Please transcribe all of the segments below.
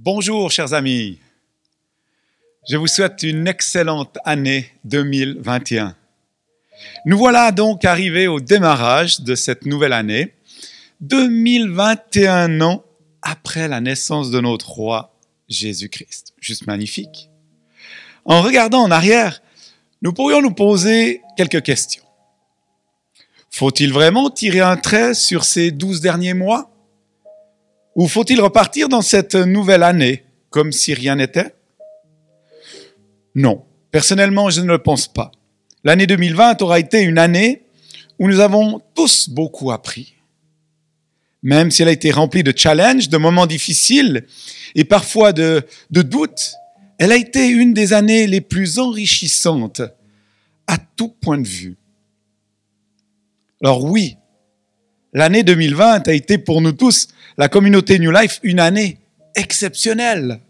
Bonjour chers amis, je vous souhaite une excellente année 2021. Nous voilà donc arrivés au démarrage de cette nouvelle année, 2021 ans après la naissance de notre roi Jésus-Christ. Juste magnifique. En regardant en arrière, nous pourrions nous poser quelques questions. Faut-il vraiment tirer un trait sur ces douze derniers mois? Ou faut-il repartir dans cette nouvelle année comme si rien n'était? Non, personnellement, je ne le pense pas. L'année 2020 aura été une année où nous avons tous beaucoup appris. Même si elle a été remplie de challenges, de moments difficiles et parfois de, de doutes, elle a été une des années les plus enrichissantes à tout point de vue. Alors oui, l'année 2020 a été pour nous tous, la communauté New Life, une année exceptionnelle.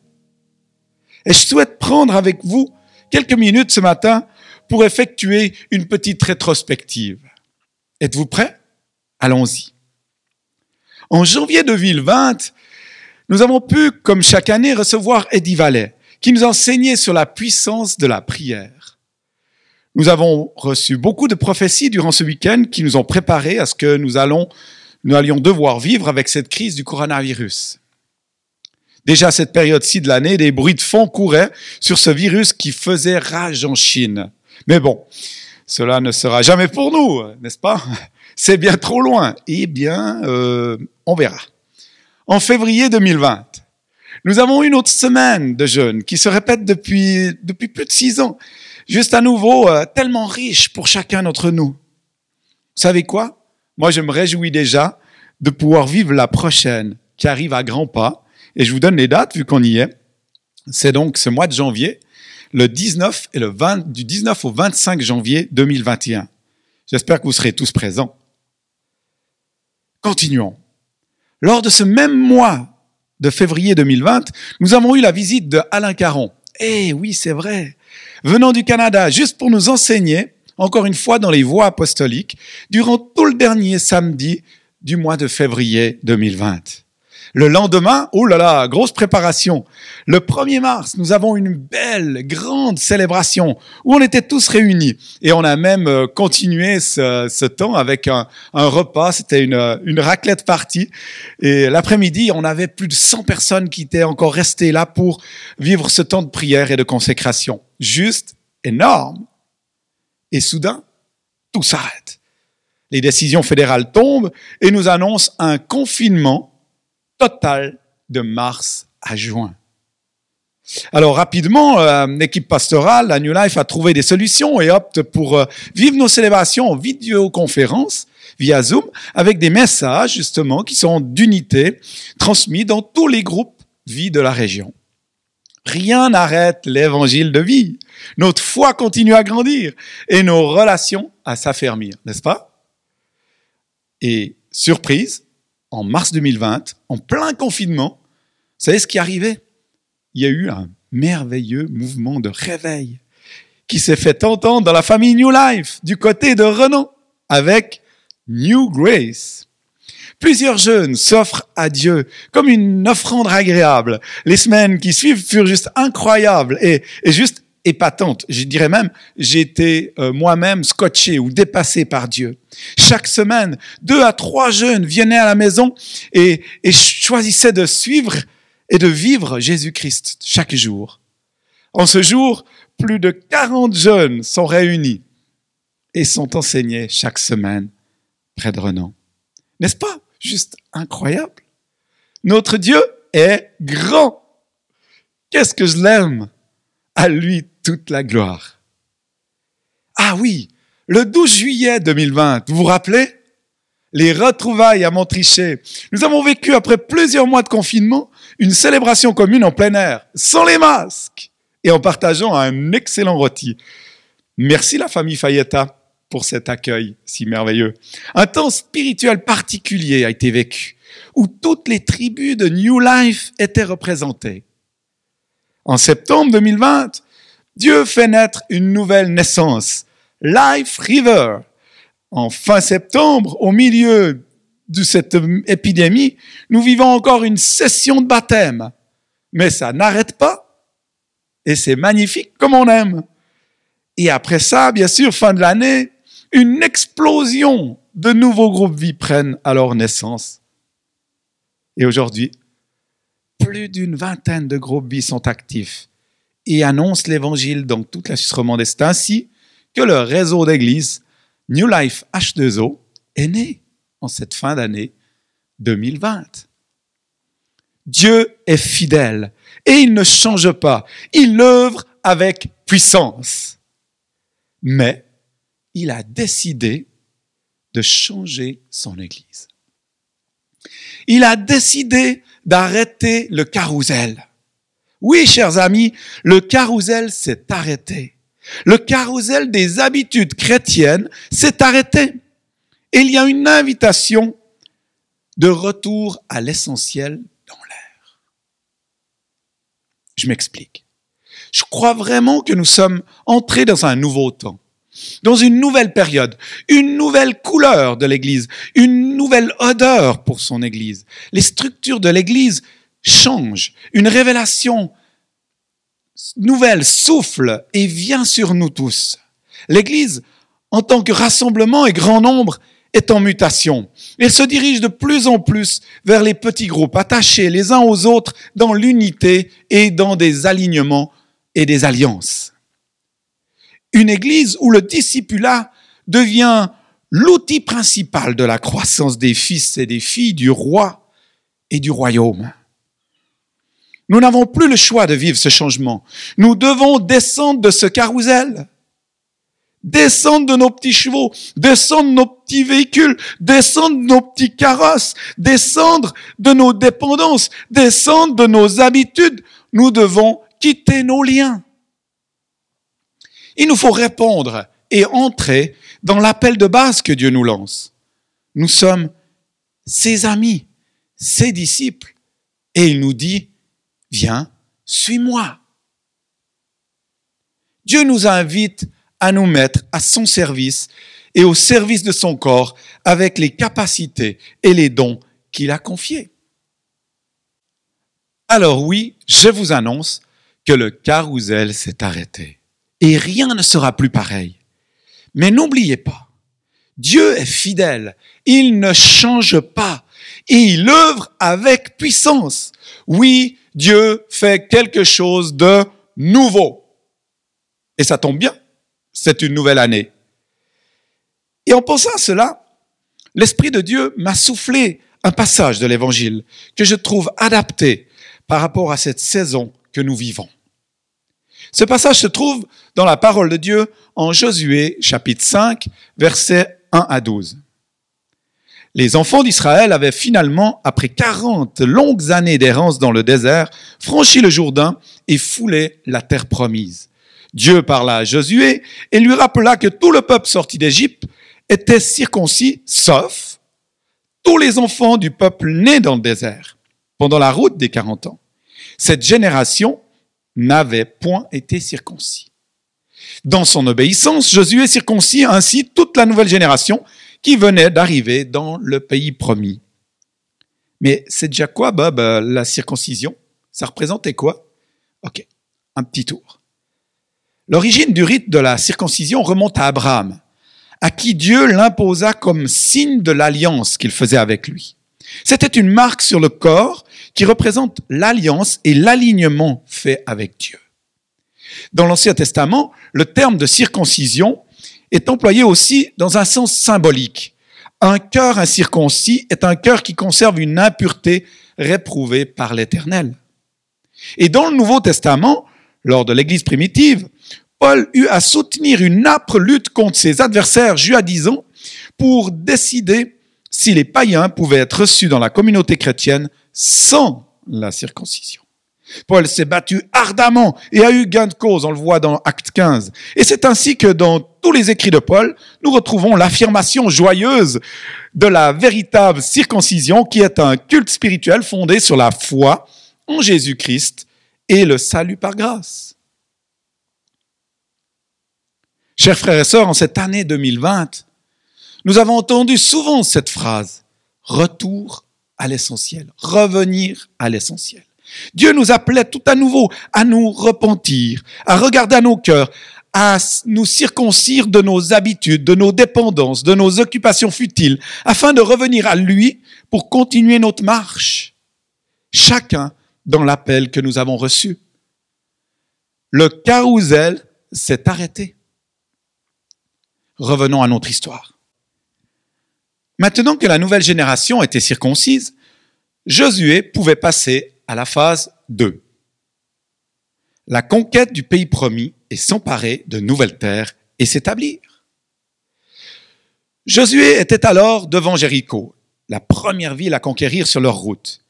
Et je souhaite prendre avec vous quelques minutes ce matin pour effectuer une petite rétrospective. Êtes-vous prêts? Allons-y. En janvier 2020, nous avons pu, comme chaque année, recevoir Eddie Vallet, qui nous enseignait sur la puissance de la prière. Nous avons reçu beaucoup de prophéties durant ce week-end qui nous ont préparés à ce que nous allions devoir vivre avec cette crise du coronavirus. Déjà à cette période-ci de l'année, des bruits de fond couraient sur ce virus qui faisait rage en Chine. Mais bon, cela ne sera jamais pour nous, n'est-ce pas? C'est bien trop loin. Eh bien, euh, on verra. En février 2020, nous avons une autre semaine de jeûne qui se répète depuis plus de six ans juste à nouveau euh, tellement riche pour chacun d'entre nous. Vous savez quoi? Moi, je me réjouis déjà de pouvoir vivre la prochaine qui arrive à grands pas. Et je vous donne les dates vu qu'on y est. C'est donc ce mois de janvier, le 19 et le 20, du 19 au 25 janvier 2021. J'espère que vous serez tous présents. Continuons. Lors de ce même mois de février 2020, nous avons eu la visite de Alain Caron. Eh oui, c'est vrai venant du Canada juste pour nous enseigner, encore une fois dans les voies apostoliques, durant tout le dernier samedi du mois de février 2020. Le lendemain, oh là là, grosse préparation. Le 1er mars, nous avons une belle, grande célébration où on était tous réunis. Et on a même euh, continué ce, temps avec un, repas. C'était une, une raclette partie. Et l'après-midi, on avait plus de 100 personnes qui étaient encore restées là pour vivre ce temps de prière et de consécration. Juste énorme. Et soudain, tout s'arrête. Les décisions fédérales tombent et nous annoncent un confinement total de mars à juin. Alors rapidement, euh, l'équipe pastorale, la New Life, a trouvé des solutions et opte pour euh, vivre nos célébrations en vidéoconférence via Zoom avec des messages justement qui sont d'unité transmis dans tous les groupes vie de la région. Rien n'arrête l'évangile de vie. Notre foi continue à grandir et nos relations à s'affermir, n'est-ce pas? Et surprise, en mars 2020, en plein confinement, vous savez ce qui arrivait? Il y a eu un merveilleux mouvement de réveil qui s'est fait entendre dans la famille New Life, du côté de Renan, avec New Grace. Plusieurs jeunes s'offrent à Dieu comme une offrande agréable. Les semaines qui suivent furent juste incroyables et, et juste épatante. Je dirais même, été euh, moi-même scotché ou dépassé par Dieu. Chaque semaine, deux à trois jeunes venaient à la maison et, et choisissaient de suivre et de vivre Jésus-Christ chaque jour. En ce jour, plus de 40 jeunes sont réunis et sont enseignés chaque semaine près de Renan. N'est-ce pas? Juste incroyable Notre Dieu est grand. Qu'est-ce que je l'aime? À lui toute la gloire. Ah oui, le 12 juillet 2020, vous vous rappelez? Les retrouvailles à Montrichet. Nous avons vécu, après plusieurs mois de confinement, une célébration commune en plein air, sans les masques, et en partageant un excellent rôti. Merci la famille Fayetta pour cet accueil si merveilleux. Un temps spirituel particulier a été vécu, où toutes les tribus de New Life étaient représentées. En septembre 2020, Dieu fait naître une nouvelle naissance, Life River. En fin septembre, au milieu de cette épidémie, nous vivons encore une session de baptême. mais ça n'arrête pas. Et c'est magnifique comme on aime. Et après ça, bien sûr, fin de l'année, une explosion de nouveaux groupes vie prennent alors naissance. Et aujourd'hui, plus d'une vingtaine de groupes vie sont actifs et annoncent l'évangile dans toute la Suisse romande. C'est ainsi que le réseau d'église New Life H2O est né en cette fin d'année 2020. Dieu est fidèle et il ne change pas. Il œuvre avec puissance. Mais il a décidé de changer son Église. Il a décidé d'arrêter le carrousel. Oui, chers amis, le carrousel s'est arrêté. Le carrousel des habitudes chrétiennes s'est arrêté. Et il y a une invitation de retour à l'essentiel je m'explique. Je crois vraiment que nous sommes entrés dans un nouveau temps, dans une nouvelle période, une nouvelle couleur de l'Église, une nouvelle odeur pour son Église. Les structures de l'Église changent, une révélation nouvelle souffle et vient sur nous tous. L'Église, en tant que rassemblement et grand nombre, est en mutation. Elle se dirige de plus en plus vers les petits groupes, attachés les uns aux autres dans l'unité et dans des alignements et des alliances. Une église où le discipulat devient l'outil principal de la croissance des fils et des filles du roi et du royaume. Nous n'avons plus le choix de vivre ce changement. Nous devons descendre de ce carrousel descendre de nos petits chevaux, descendre de nos petits véhicules, descendre de nos petits carrosses, descendre de nos dépendances, descendre de nos habitudes. Nous devons quitter nos liens. Il nous faut répondre et entrer dans l'appel de base que Dieu nous lance. Nous sommes ses amis, ses disciples, et il nous dit, viens, suis-moi. Dieu nous invite à nous mettre à son service et au service de son corps avec les capacités et les dons qu'il a confiés. Alors oui, je vous annonce que le carrousel s'est arrêté et rien ne sera plus pareil. Mais n'oubliez pas, Dieu est fidèle, il ne change pas il œuvre avec puissance. Oui, Dieu fait quelque chose de nouveau. Et ça tombe bien, c'est une nouvelle année. Et en pensant à cela, l'Esprit de Dieu m'a soufflé un passage de l'Évangile que je trouve adapté par rapport à cette saison que nous vivons. Ce passage se trouve dans la parole de Dieu en Josué chapitre 5 versets 1 à 12. Les enfants d'Israël avaient finalement, après 40 longues années d'errance dans le désert, franchi le Jourdain et foulé la terre promise. Dieu parla à Josué et lui rappela que tout le peuple sorti d'Égypte était circoncis, sauf tous les enfants du peuple né dans le désert, pendant la route des 40 ans. Cette génération n'avait point été circoncis. Dans son obéissance, Josué circoncis ainsi toute la nouvelle génération qui venait d'arriver dans le pays promis. Mais c'est déjà quoi, Bob, euh, la circoncision? Ça représentait quoi? Ok, un petit tour. L'origine du rite de la circoncision remonte à Abraham, à qui Dieu l'imposa comme signe de l'alliance qu'il faisait avec lui. C'était une marque sur le corps qui représente l'alliance et l'alignement fait avec Dieu. Dans l'Ancien Testament, le terme de circoncision est employé aussi dans un sens symbolique. Un cœur incirconcis est un cœur qui conserve une impureté réprouvée par l'Éternel. Et dans le Nouveau Testament, lors de l'Église primitive, Paul eut à soutenir une âpre lutte contre ses adversaires judaisants pour décider si les païens pouvaient être reçus dans la communauté chrétienne sans la circoncision. Paul s'est battu ardemment et a eu gain de cause, on le voit dans Acte 15. Et c'est ainsi que dans tous les écrits de Paul, nous retrouvons l'affirmation joyeuse de la véritable circoncision qui est un culte spirituel fondé sur la foi en Jésus-Christ et le salut par grâce. Chers frères et sœurs, en cette année 2020, nous avons entendu souvent cette phrase, retour à l'essentiel, revenir à l'essentiel. Dieu nous appelait tout à nouveau à nous repentir, à regarder à nos cœurs, à nous circoncire de nos habitudes, de nos dépendances, de nos occupations futiles, afin de revenir à lui pour continuer notre marche. Chacun dans l'appel que nous avons reçu. Le carrousel s'est arrêté. Revenons à notre histoire. Maintenant que la nouvelle génération était circoncise, Josué pouvait passer à la phase 2. La conquête du pays promis et s'emparer de nouvelles terres et s'établir. Josué était alors devant Jéricho, la première ville à conquérir sur leur route.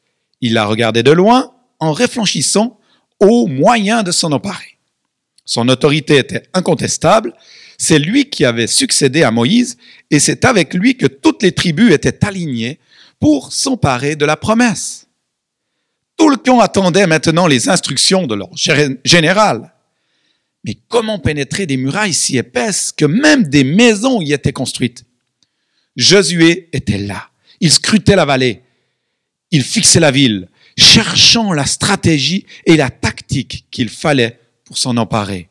Il la regardait de loin en réfléchissant aux moyens de s'en emparer. Son autorité était incontestable, c'est lui qui avait succédé à Moïse et c'est avec lui que toutes les tribus étaient alignées pour s'emparer de la promesse. Tout le camp attendait maintenant les instructions de leur général. Mais comment pénétrer des murailles si épaisses que même des maisons y étaient construites? Josué était là. Il scrutait la vallée. Il fixait la ville, cherchant la stratégie et la tactique qu'il fallait pour s'en emparer.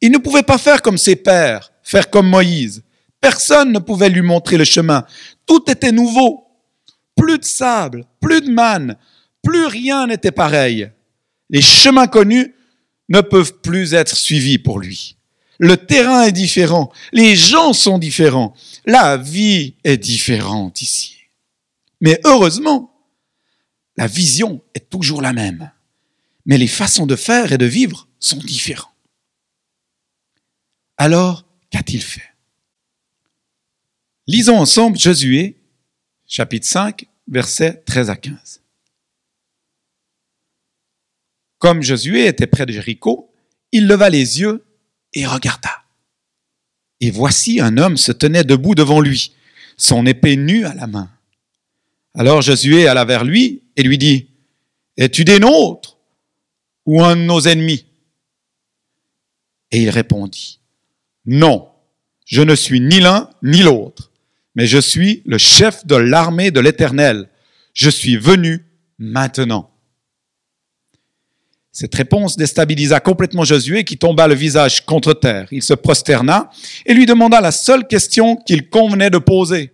Il ne pouvait pas faire comme ses pères, faire comme Moïse. Personne ne pouvait lui montrer le chemin. Tout était nouveau. Plus de sable, plus de manne, plus rien n'était pareil. Les chemins connus ne peuvent plus être suivis pour lui. Le terrain est différent, les gens sont différents, la vie est différente ici. Mais heureusement, la vision est toujours la même. Mais les façons de faire et de vivre sont différentes. Alors, qu'a-t-il fait? Lisons ensemble Josué, chapitre 5, versets 13 à 15. Comme Josué était près de Jéricho, il leva les yeux et regarda. Et voici un homme se tenait debout devant lui, son épée nue à la main. Alors Josué alla vers lui et lui dit, Es-tu des nôtres ou un de nos ennemis? Et il répondit, Non, je ne suis ni l'un ni l'autre, mais je suis le chef de l'armée de l'Éternel. Je suis venu maintenant. Cette réponse déstabilisa complètement Josué qui tomba le visage contre terre. Il se prosterna et lui demanda la seule question qu'il convenait de poser.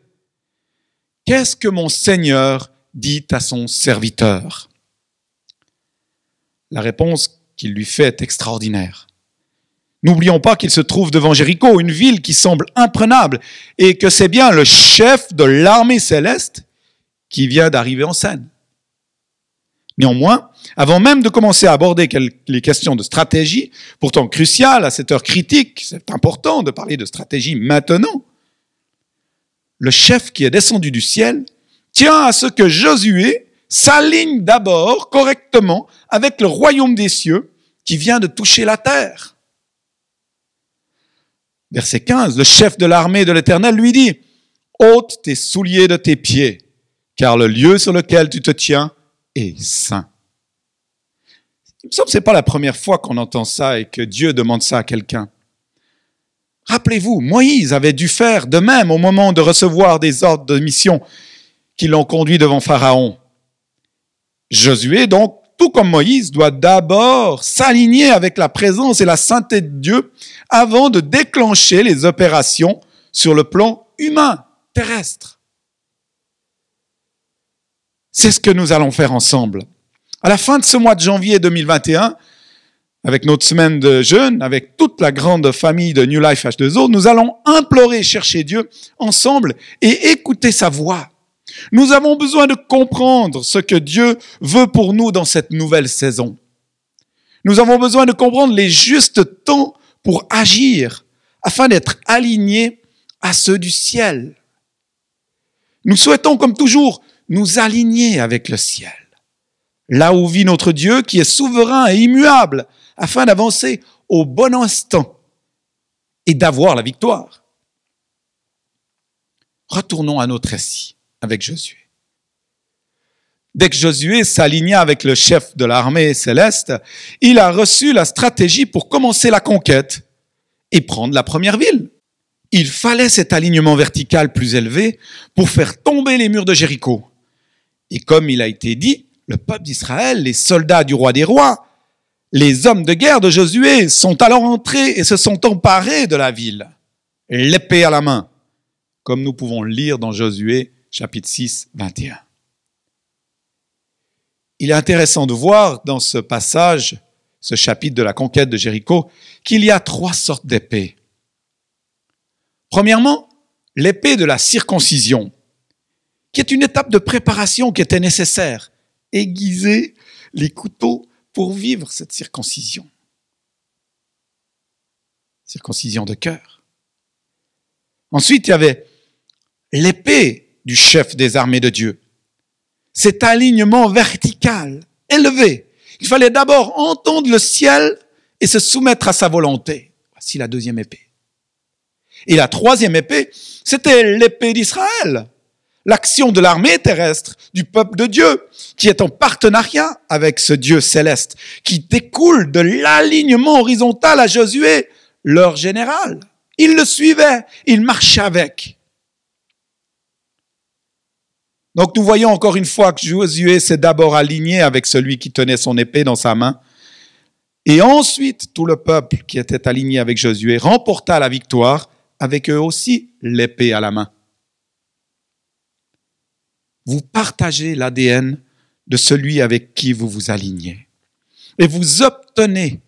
Qu'est-ce que mon Seigneur dit à son serviteur? La réponse qu'il lui fait est extraordinaire. N'oublions pas qu'il se trouve devant Jéricho, une ville qui semble imprenable, et que c'est bien le chef de l'armée céleste qui vient d'arriver en scène. Néanmoins, avant même de commencer à aborder les questions de stratégie, pourtant cruciales à cette heure critique, c'est important de parler de stratégie maintenant, le chef qui est descendu du ciel tient à ce que Josué s'aligne d'abord correctement avec le royaume des cieux qui vient de toucher la terre. Verset 15, le chef de l'armée de l'Éternel lui dit, ôte tes souliers de tes pieds, car le lieu sur lequel tu te tiens est saint. Il me semble que ce n'est pas la première fois qu'on entend ça et que Dieu demande ça à quelqu'un. Rappelez-vous, Moïse avait dû faire de même au moment de recevoir des ordres de mission qui l'ont conduit devant Pharaon. Josué, donc, tout comme Moïse, doit d'abord s'aligner avec la présence et la sainteté de Dieu avant de déclencher les opérations sur le plan humain, terrestre. C'est ce que nous allons faire ensemble. À la fin de ce mois de janvier 2021, avec notre semaine de jeûne, avec toute la grande famille de New Life H2O, nous allons implorer, chercher Dieu ensemble et écouter sa voix. Nous avons besoin de comprendre ce que Dieu veut pour nous dans cette nouvelle saison. Nous avons besoin de comprendre les justes temps pour agir afin d'être alignés à ceux du ciel. Nous souhaitons, comme toujours, nous aligner avec le ciel, là où vit notre Dieu qui est souverain et immuable, afin d'avancer au bon instant et d'avoir la victoire. Retournons à notre récit avec Josué. Dès que Josué s'aligna avec le chef de l'armée céleste, il a reçu la stratégie pour commencer la conquête et prendre la première ville. Il fallait cet alignement vertical plus élevé pour faire tomber les murs de Jéricho. Et comme il a été dit, le peuple d'Israël, les soldats du roi des rois, les hommes de guerre de Josué sont alors entrés et se sont emparés de la ville, l'épée à la main, comme nous pouvons le lire dans Josué chapitre 6, 21. Il est intéressant de voir dans ce passage, ce chapitre de la conquête de Jéricho, qu'il y a trois sortes d'épées. Premièrement, l'épée de la circoncision, qui est une étape de préparation qui était nécessaire. Aiguiser les couteaux pour vivre cette circoncision. Circoncision de cœur. Ensuite, il y avait l'épée du chef des armées de Dieu. Cet alignement vertical, élevé. Il fallait d'abord entendre le ciel et se soumettre à sa volonté. Voici la deuxième épée. Et la troisième épée, c'était l'épée d'Israël. L'action de l'armée terrestre, du peuple de Dieu, qui est en partenariat avec ce Dieu céleste, qui découle de l'alignement horizontal à Josué, leur général. Il le suivait, il marchait avec. Donc nous voyons encore une fois que Josué s'est d'abord aligné avec celui qui tenait son épée dans sa main. Et ensuite, tout le peuple qui était aligné avec Josué remporta la victoire avec eux aussi l'épée à la main. Vous partagez l'ADN de celui avec qui vous vous alignez. Et vous obtenez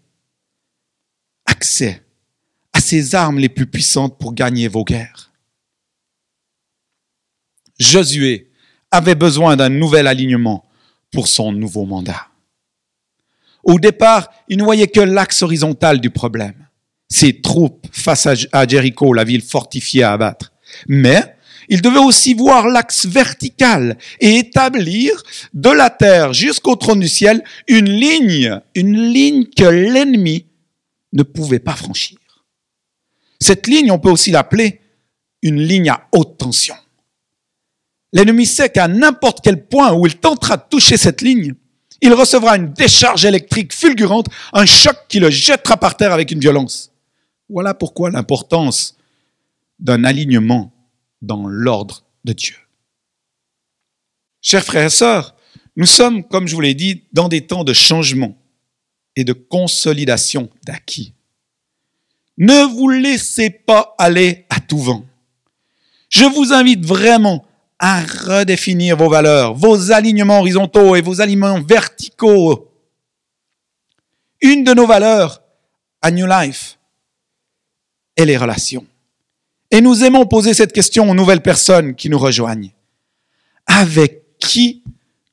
accès à ces armes les plus puissantes pour gagner vos guerres. Josué avait besoin d'un nouvel alignement pour son nouveau mandat. Au départ, il ne voyait que l'axe horizontal du problème ses troupes face à Jéricho, la ville fortifiée à abattre. Mais il devait aussi voir l'axe vertical et établir de la terre jusqu'au trône du ciel une ligne, une ligne que l'ennemi ne pouvait pas franchir. Cette ligne, on peut aussi l'appeler une ligne à haute tension. L'ennemi sait qu'à n'importe quel point où il tentera de toucher cette ligne, il recevra une décharge électrique fulgurante, un choc qui le jettera par terre avec une violence. Voilà pourquoi l'importance d'un alignement dans l'ordre de Dieu. Chers frères et sœurs, nous sommes, comme je vous l'ai dit, dans des temps de changement et de consolidation d'acquis. Ne vous laissez pas aller à tout vent. Je vous invite vraiment à redéfinir vos valeurs, vos alignements horizontaux et vos alignements verticaux. Une de nos valeurs à New Life, et les relations. Et nous aimons poser cette question aux nouvelles personnes qui nous rejoignent. Avec qui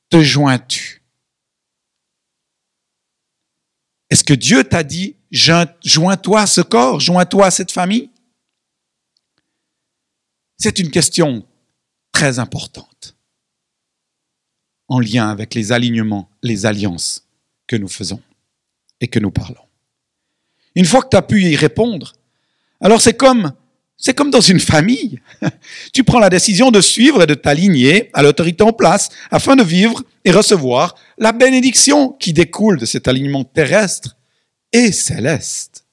te joins-tu? Est-ce que Dieu t'a dit, joins-toi à ce corps, joins-toi à cette famille? C'est une question très importante en lien avec les alignements, les alliances que nous faisons et que nous parlons. Une fois que tu as pu y répondre, alors c'est comme, c'est comme dans une famille. Tu prends la décision de suivre et de t'aligner à l'autorité en place afin de vivre et recevoir la bénédiction qui découle de cet alignement terrestre et céleste.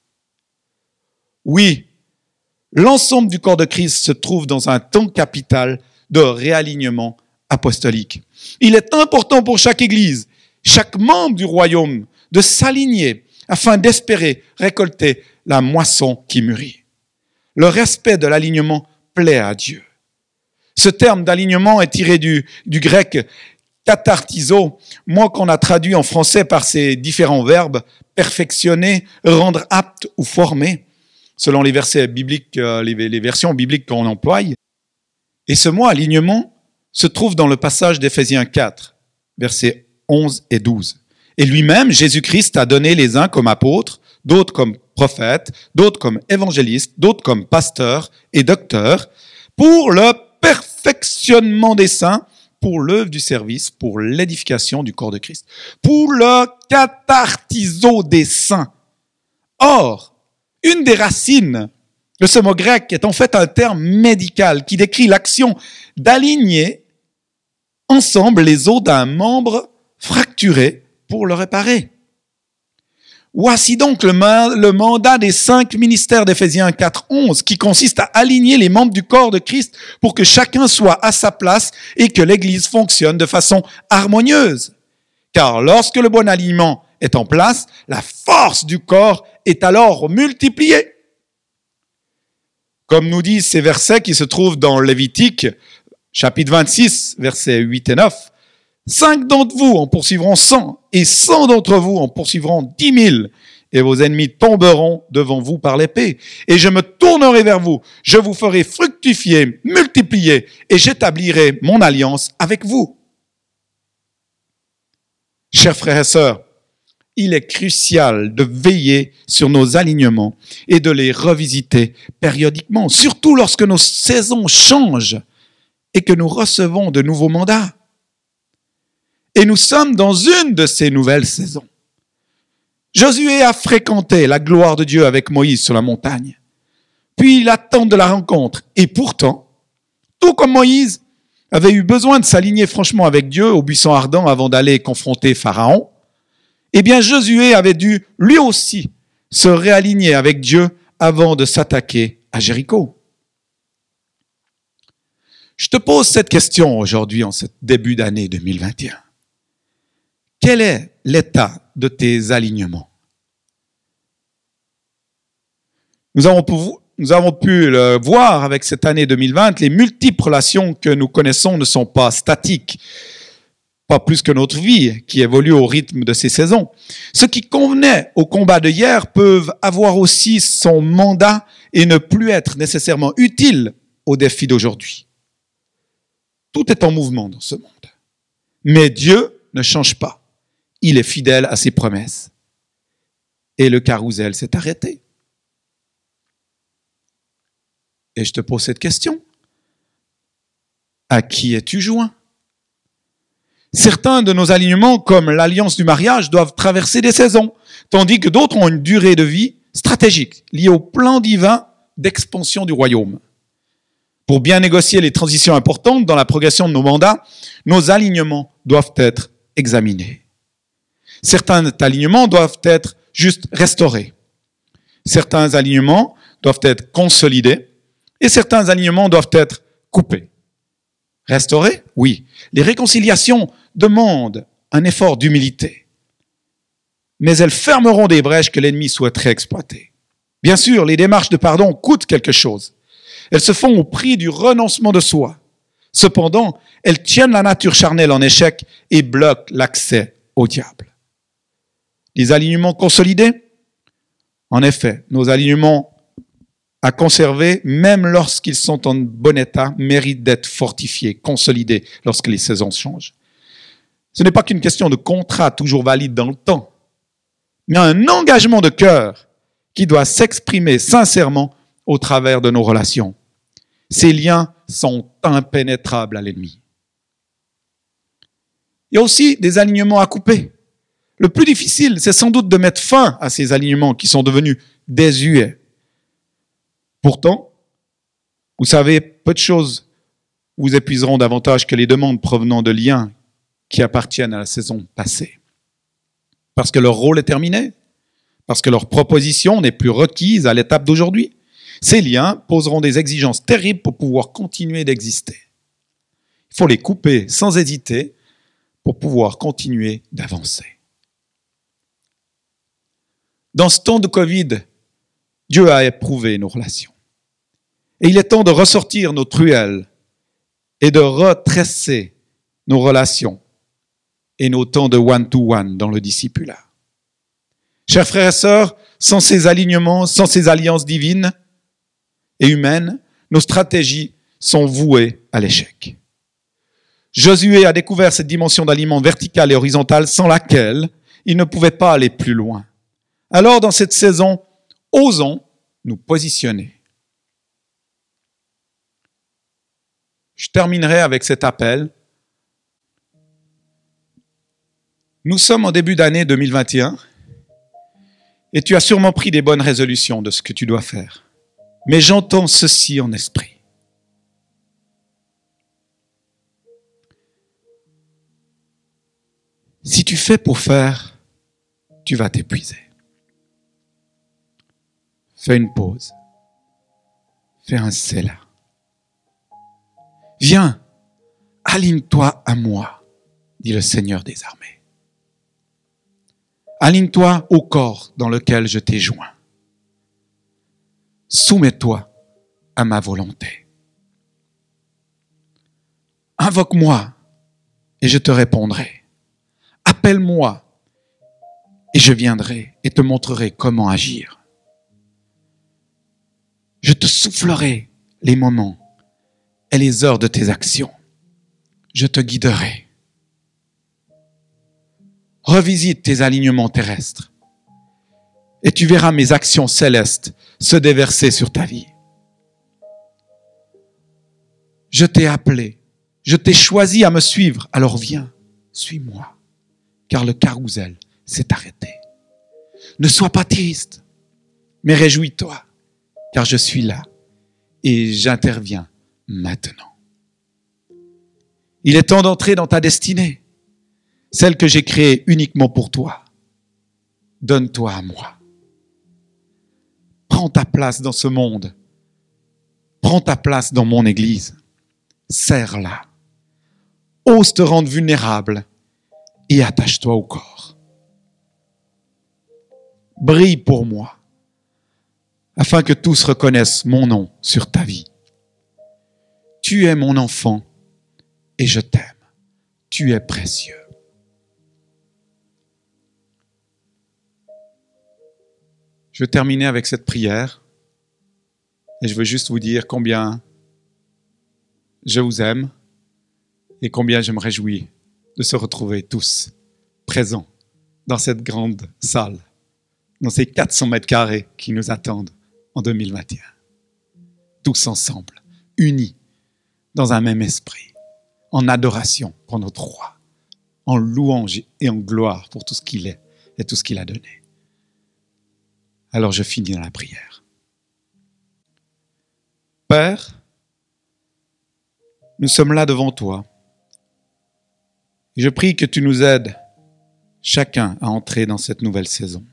Oui, l'ensemble du corps de Christ se trouve dans un temps capital de réalignement apostolique. Il est important pour chaque Église, chaque membre du royaume, de s'aligner afin d'espérer récolter la moisson qui mûrit. Le respect de l'alignement plaît à Dieu. Ce terme d'alignement est tiré du, du grec katartizo, moi qu'on a traduit en français par ces différents verbes, perfectionner, rendre apte ou former, selon les versets bibliques, euh, les versions bibliques qu'on emploie. Et ce mot alignement se trouve dans le passage d'Éphésiens 4, versets 11 et 12. Et lui-même, Jésus-Christ, a donné les uns comme apôtres, d'autres comme prophètes, d'autres comme évangélistes, d'autres comme pasteurs et docteurs, pour le perfectionnement des saints, pour l'œuvre du service, pour l'édification du corps de Christ, pour le cathartiso des saints. Or, une des racines de ce mot grec est en fait un terme médical qui décrit l'action d'aligner ensemble les os d'un membre fracturé pour le réparer. Voici donc le, mandat des cinq ministères d'Éphésiens 4.11 qui consiste à aligner les membres du corps de Christ pour que chacun soit à sa place et que l'Église fonctionne de façon harmonieuse. Car lorsque le bon aliment est en place, la force du corps est alors multipliée. Comme nous disent ces versets qui se trouvent dans Lévitique, chapitre 26, versets 8 et 9, Cinq d'entre vous en poursuivront cent, et cent d'entre vous en poursuivront dix mille, et vos ennemis tomberont devant vous par l'épée. Et je me tournerai vers vous, je vous ferai fructifier, multiplier, et j'établirai mon alliance avec vous. Chers frères et sœurs, il est crucial de veiller sur nos alignements et de les revisiter périodiquement, surtout lorsque nos saisons changent et que nous recevons de nouveaux mandats. Et nous sommes dans une de ces nouvelles saisons. Josué a fréquenté la gloire de Dieu avec Moïse sur la montagne. Puis il attend de la rencontre. Et pourtant, tout comme Moïse avait eu besoin de s'aligner franchement avec Dieu au buisson ardent avant d'aller confronter Pharaon, eh bien Josué avait dû lui aussi se réaligner avec Dieu avant de s'attaquer à Jéricho. Je te pose cette question aujourd'hui en ce début d'année 2021. Quel est l'état de tes alignements? Nous avons, pu, le voir avec cette année 2020, les multiples relations que nous connaissons ne sont pas statiques, pas plus que notre vie qui évolue au rythme de ces saisons. Ce qui convenait au combat de hier peuvent avoir aussi son mandat et ne plus être nécessairement utile aux défis d'aujourd'hui. Tout est en mouvement dans ce monde. Mais Dieu ne change pas il est fidèle à ses promesses. Et le carrousel s'est arrêté. Et je te pose cette question. À qui es-tu joint? Certains de nos alignements, comme l'alliance du mariage, doivent traverser des saisons, tandis que d'autres ont une durée de vie stratégique liée au plan divin d'expansion du royaume. Pour bien négocier les transitions importantes dans la progression de nos mandats, nos alignements doivent être examinés. Certains alignements doivent être juste restaurés. Certains alignements doivent être consolidés et certains alignements doivent être coupés. Restaurés Oui. Les réconciliations demandent un effort d'humilité, mais elles fermeront des brèches que l'ennemi souhaiterait exploiter. Bien sûr, les démarches de pardon coûtent quelque chose. Elles se font au prix du renoncement de soi. Cependant, elles tiennent la nature charnelle en échec et bloquent l'accès au diable. Les alignements consolidés? En effet, nos alignements à conserver, même lorsqu'ils sont en bon état, méritent d'être fortifiés, consolidés lorsque les saisons changent. Ce n'est pas qu'une question de contrat toujours valide dans le temps, mais un engagement de cœur qui doit s'exprimer sincèrement au travers de nos relations. Ces liens sont impénétrables à l'ennemi. Il y a aussi des alignements à couper. Le plus difficile, c'est sans doute de mettre fin à ces alignements qui sont devenus désuets. Pourtant, vous savez, peu de choses vous épuiseront davantage que les demandes provenant de liens qui appartiennent à la saison passée. Parce que leur rôle est terminé, parce que leur proposition n'est plus requise à l'étape d'aujourd'hui. Ces liens poseront des exigences terribles pour pouvoir continuer d'exister. Il faut les couper sans hésiter pour pouvoir continuer d'avancer. Dans ce temps de Covid, Dieu a éprouvé nos relations. Et il est temps de ressortir nos truelles et de retresser nos relations et nos temps de one-to-one dans le discipulat. Chers frères et sœurs, sans ces alignements, sans ces alliances divines et humaines, nos stratégies sont vouées à l'échec. Josué a découvert cette dimension d'aliment vertical et horizontal sans laquelle il ne pouvait pas aller plus loin. Alors, dans cette saison, osons nous positionner. Je terminerai avec cet appel. Nous sommes au début d'année 2021 et tu as sûrement pris des bonnes résolutions de ce que tu dois faire. Mais j'entends ceci en esprit. Si tu fais pour faire, tu vas t'épuiser. Fais une pause. Fais un cela. Viens, aligne-toi à moi, dit le Seigneur des armées. Aligne-toi au corps dans lequel je t'ai joint. Soumets-toi à ma volonté. Invoque-moi et je te répondrai. Appelle-moi et je viendrai et te montrerai comment agir. Je te soufflerai les moments et les heures de tes actions. Je te guiderai. Revisite tes alignements terrestres et tu verras mes actions célestes se déverser sur ta vie. Je t'ai appelé, je t'ai choisi à me suivre, alors viens, suis-moi, car le carrousel s'est arrêté. Ne sois pas triste, mais réjouis-toi, car je suis là et j'interviens maintenant. Il est temps d'entrer dans ta destinée, celle que j'ai créée uniquement pour toi. Donne-toi à moi. Prends ta place dans ce monde. Prends ta place dans mon Église. Serre-la. Ose te rendre vulnérable et attache-toi au corps. Brille pour moi, afin que tous reconnaissent mon nom sur ta vie. Tu es mon enfant et je t'aime. Tu es précieux. Je vais terminer avec cette prière et je veux juste vous dire combien je vous aime et combien je me réjouis de se retrouver tous présents dans cette grande salle, dans ces 400 mètres carrés qui nous attendent en 2021. Tous ensemble, unis dans un même esprit, en adoration pour notre roi, en louange et en gloire pour tout ce qu'il est et tout ce qu'il a donné. Alors je finis dans la prière. Père, nous sommes là devant toi. Je prie que tu nous aides chacun à entrer dans cette nouvelle saison.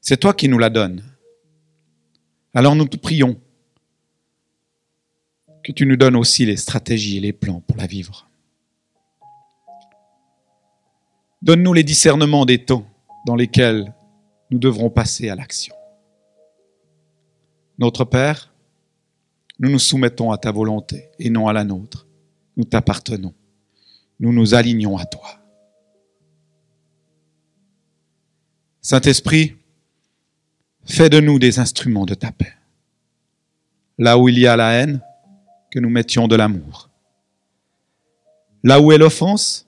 C'est toi qui nous la donnes. Alors nous te prions que tu nous donnes aussi les stratégies et les plans pour la vivre. Donne-nous les discernements des temps dans lesquels nous devrons passer à l'action. Notre Père, nous nous soumettons à ta volonté et non à la nôtre. Nous t'appartenons. Nous nous alignons à toi. Saint-Esprit, fais de nous des instruments de ta paix. Là où il y a la haine, que nous mettions de l'amour. Là où est l'offense,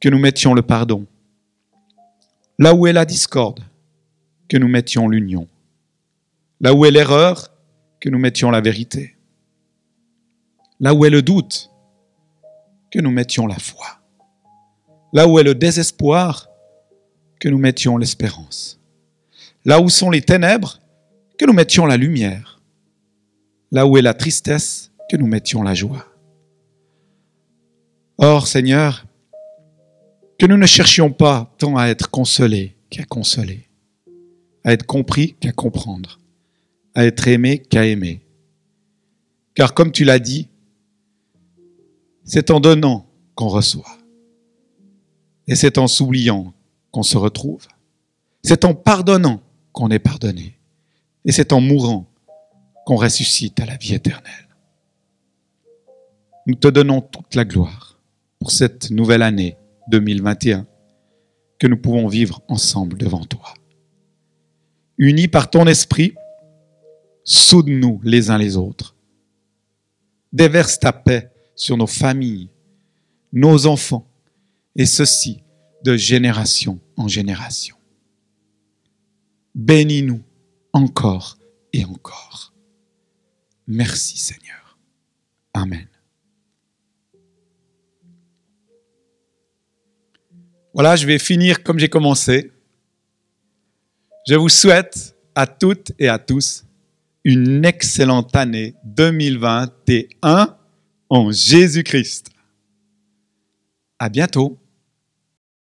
que nous mettions le pardon. Là où est la discorde, que nous mettions l'union. Là où est l'erreur, que nous mettions la vérité. Là où est le doute, que nous mettions la foi. Là où est le désespoir, que nous mettions l'espérance. Là où sont les ténèbres, que nous mettions la lumière. Là où est la tristesse, que nous mettions la joie. Or, Seigneur, que nous ne cherchions pas tant à être consolés qu'à consoler, à être compris qu'à comprendre, à être aimé qu'à aimer. Car comme tu l'as dit, c'est en donnant qu'on reçoit. Et c'est en s'oubliant qu'on se retrouve. C'est en pardonnant qu'on est pardonné. Et c'est en mourant qu'on ressuscite à la vie éternelle. Nous te donnons toute la gloire pour cette nouvelle année 2021 que nous pouvons vivre ensemble devant toi. Unis par ton esprit, soude-nous les uns les autres. Déverse ta paix sur nos familles, nos enfants, et ceci de génération en génération. Bénis-nous encore et encore. Merci Seigneur. Amen. Voilà, je vais finir comme j'ai commencé. Je vous souhaite à toutes et à tous une excellente année 2021 en Jésus-Christ. À bientôt.